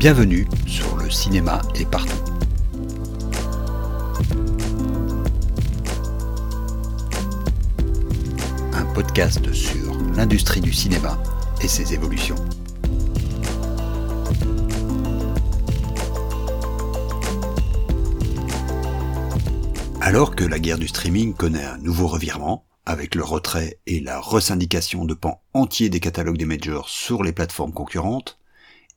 Bienvenue sur le cinéma est partout. Un podcast sur l'industrie du cinéma et ses évolutions. Alors que la guerre du streaming connaît un nouveau revirement, avec le retrait et la resyndication de pans entiers des catalogues des majors sur les plateformes concurrentes,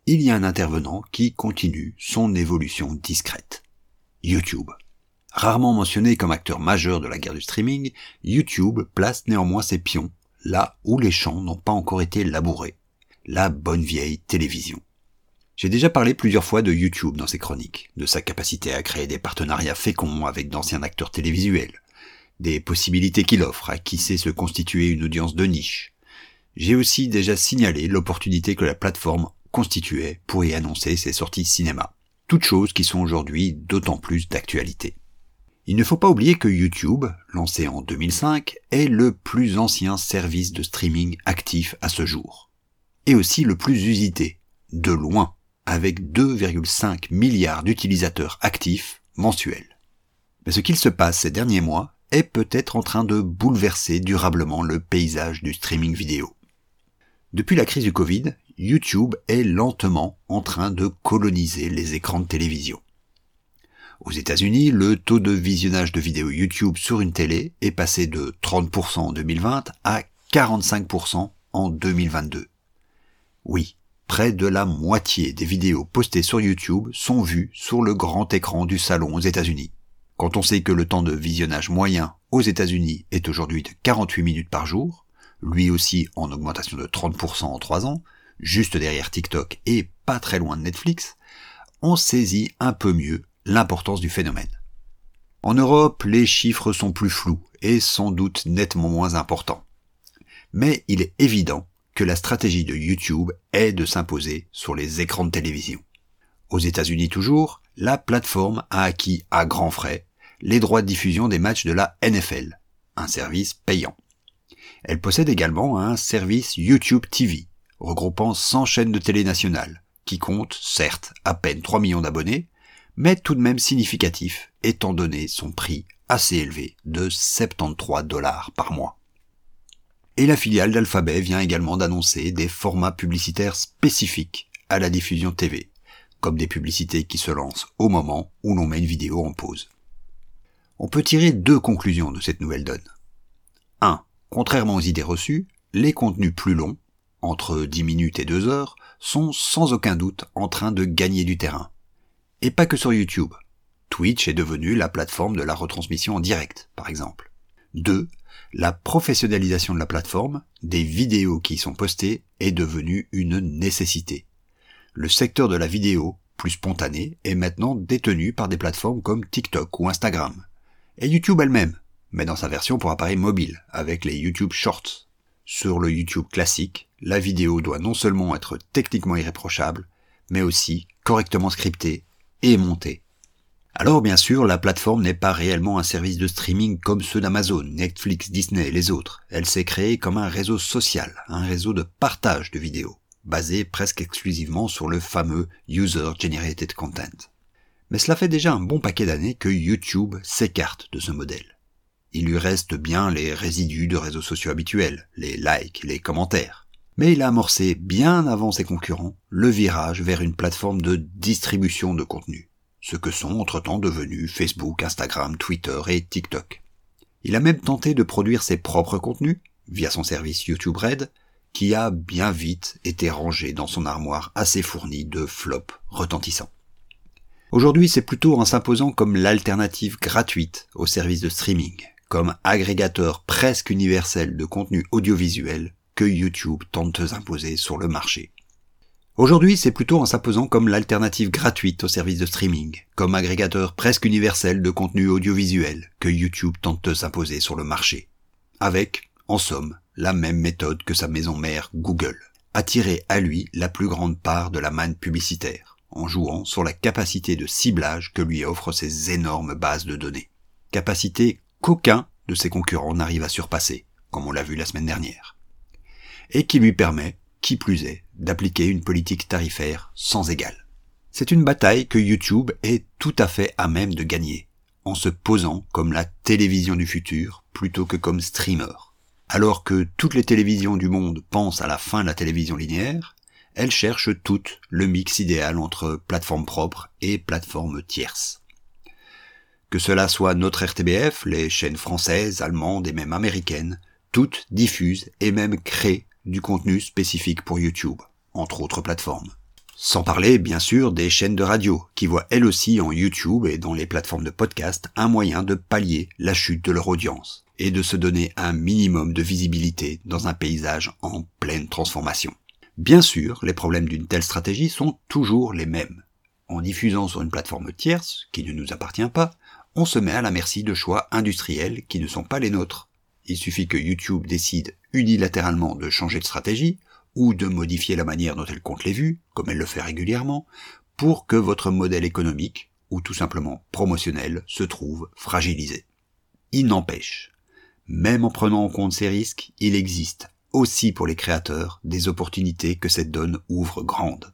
il y a un intervenant qui continue son évolution discrète. YouTube. Rarement mentionné comme acteur majeur de la guerre du streaming, YouTube place néanmoins ses pions là où les champs n'ont pas encore été labourés. La bonne vieille télévision. J'ai déjà parlé plusieurs fois de YouTube dans ces chroniques, de sa capacité à créer des partenariats féconds avec d'anciens acteurs télévisuels, des possibilités qu'il offre à qui sait se constituer une audience de niche. J'ai aussi déjà signalé l'opportunité que la plateforme constituait pour y annoncer ses sorties cinéma. Toutes choses qui sont aujourd'hui d'autant plus d'actualité. Il ne faut pas oublier que YouTube, lancé en 2005, est le plus ancien service de streaming actif à ce jour. Et aussi le plus usité, de loin, avec 2,5 milliards d'utilisateurs actifs mensuels. Mais ce qu'il se passe ces derniers mois est peut-être en train de bouleverser durablement le paysage du streaming vidéo. Depuis la crise du Covid, YouTube est lentement en train de coloniser les écrans de télévision. Aux États-Unis, le taux de visionnage de vidéos YouTube sur une télé est passé de 30% en 2020 à 45% en 2022. Oui, près de la moitié des vidéos postées sur YouTube sont vues sur le grand écran du salon aux États-Unis. Quand on sait que le temps de visionnage moyen aux États-Unis est aujourd'hui de 48 minutes par jour, lui aussi en augmentation de 30% en 3 ans, juste derrière TikTok et pas très loin de Netflix, on saisit un peu mieux l'importance du phénomène. En Europe, les chiffres sont plus flous et sans doute nettement moins importants. Mais il est évident que la stratégie de YouTube est de s'imposer sur les écrans de télévision. Aux États-Unis toujours, la plateforme a acquis à grands frais les droits de diffusion des matchs de la NFL, un service payant. Elle possède également un service YouTube TV, regroupant 100 chaînes de télé nationales, qui compte, certes, à peine 3 millions d'abonnés, mais tout de même significatif, étant donné son prix assez élevé de 73 dollars par mois. Et la filiale d'Alphabet vient également d'annoncer des formats publicitaires spécifiques à la diffusion TV, comme des publicités qui se lancent au moment où l'on met une vidéo en pause. On peut tirer deux conclusions de cette nouvelle donne. 1. Contrairement aux idées reçues, les contenus plus longs, entre 10 minutes et 2 heures, sont sans aucun doute en train de gagner du terrain. Et pas que sur YouTube. Twitch est devenu la plateforme de la retransmission en direct, par exemple. 2. La professionnalisation de la plateforme, des vidéos qui y sont postées, est devenue une nécessité. Le secteur de la vidéo, plus spontanée, est maintenant détenu par des plateformes comme TikTok ou Instagram. Et YouTube elle-même, mais dans sa version pour appareil mobile, avec les YouTube Shorts. Sur le YouTube classique, la vidéo doit non seulement être techniquement irréprochable, mais aussi correctement scriptée et montée. Alors bien sûr, la plateforme n'est pas réellement un service de streaming comme ceux d'Amazon, Netflix, Disney et les autres. Elle s'est créée comme un réseau social, un réseau de partage de vidéos, basé presque exclusivement sur le fameux User Generated Content. Mais cela fait déjà un bon paquet d'années que YouTube s'écarte de ce modèle. Il lui reste bien les résidus de réseaux sociaux habituels, les likes, les commentaires mais il a amorcé bien avant ses concurrents le virage vers une plateforme de distribution de contenu, ce que sont entre-temps devenus Facebook, Instagram, Twitter et TikTok. Il a même tenté de produire ses propres contenus via son service YouTube Red, qui a bien vite été rangé dans son armoire assez fournie de flops retentissants. Aujourd'hui, c'est plutôt en s'imposant comme l'alternative gratuite au service de streaming, comme agrégateur presque universel de contenu audiovisuel que YouTube tente de s'imposer sur le marché. Aujourd'hui, c'est plutôt en s'imposant comme l'alternative gratuite au service de streaming, comme agrégateur presque universel de contenu audiovisuel que YouTube tente de s'imposer sur le marché. Avec, en somme, la même méthode que sa maison mère Google. Attirer à lui la plus grande part de la manne publicitaire, en jouant sur la capacité de ciblage que lui offrent ces énormes bases de données. Capacité qu'aucun de ses concurrents n'arrive à surpasser, comme on l'a vu la semaine dernière et qui lui permet, qui plus est, d'appliquer une politique tarifaire sans égale. C'est une bataille que YouTube est tout à fait à même de gagner, en se posant comme la télévision du futur plutôt que comme streamer. Alors que toutes les télévisions du monde pensent à la fin de la télévision linéaire, elles cherchent toutes le mix idéal entre plateforme propre et plateforme tierce. Que cela soit notre RTBF, les chaînes françaises, allemandes et même américaines, toutes diffusent et même créent du contenu spécifique pour YouTube, entre autres plateformes. Sans parler, bien sûr, des chaînes de radio, qui voient elles aussi en YouTube et dans les plateformes de podcast un moyen de pallier la chute de leur audience, et de se donner un minimum de visibilité dans un paysage en pleine transformation. Bien sûr, les problèmes d'une telle stratégie sont toujours les mêmes. En diffusant sur une plateforme tierce, qui ne nous appartient pas, on se met à la merci de choix industriels qui ne sont pas les nôtres. Il suffit que YouTube décide unilatéralement de changer de stratégie, ou de modifier la manière dont elle compte les vues, comme elle le fait régulièrement, pour que votre modèle économique, ou tout simplement promotionnel, se trouve fragilisé. Il n'empêche, même en prenant en compte ces risques, il existe aussi pour les créateurs des opportunités que cette donne ouvre grande.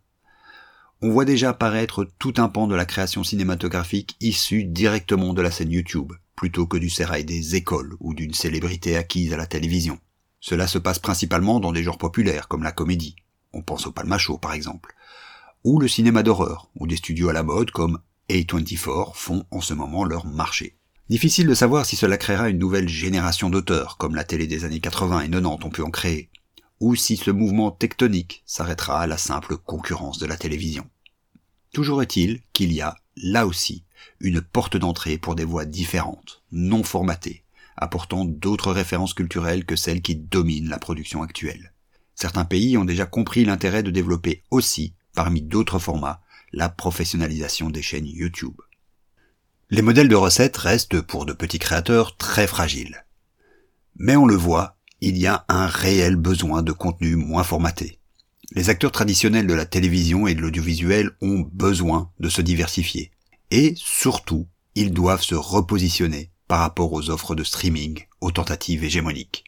On voit déjà apparaître tout un pan de la création cinématographique issu directement de la scène YouTube, plutôt que du sérail des écoles ou d'une célébrité acquise à la télévision. Cela se passe principalement dans des genres populaires comme la comédie, on pense au Palmacho par exemple, ou le cinéma d'horreur, où des studios à la mode comme A24 font en ce moment leur marché. Difficile de savoir si cela créera une nouvelle génération d'auteurs, comme la télé des années 80 et 90 ont pu en créer, ou si ce mouvement tectonique s'arrêtera à la simple concurrence de la télévision. Toujours est-il qu'il y a, là aussi, une porte d'entrée pour des voix différentes, non formatées, apportant d'autres références culturelles que celles qui dominent la production actuelle. Certains pays ont déjà compris l'intérêt de développer aussi, parmi d'autres formats, la professionnalisation des chaînes YouTube. Les modèles de recettes restent pour de petits créateurs très fragiles. Mais on le voit, il y a un réel besoin de contenu moins formaté. Les acteurs traditionnels de la télévision et de l'audiovisuel ont besoin de se diversifier. Et surtout, ils doivent se repositionner par rapport aux offres de streaming, aux tentatives hégémoniques.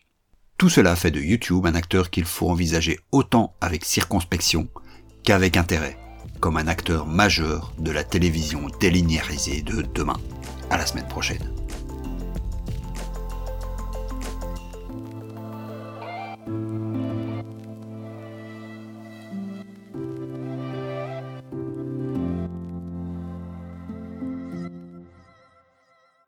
Tout cela fait de YouTube un acteur qu'il faut envisager autant avec circonspection qu'avec intérêt, comme un acteur majeur de la télévision délinéarisée de demain. À la semaine prochaine.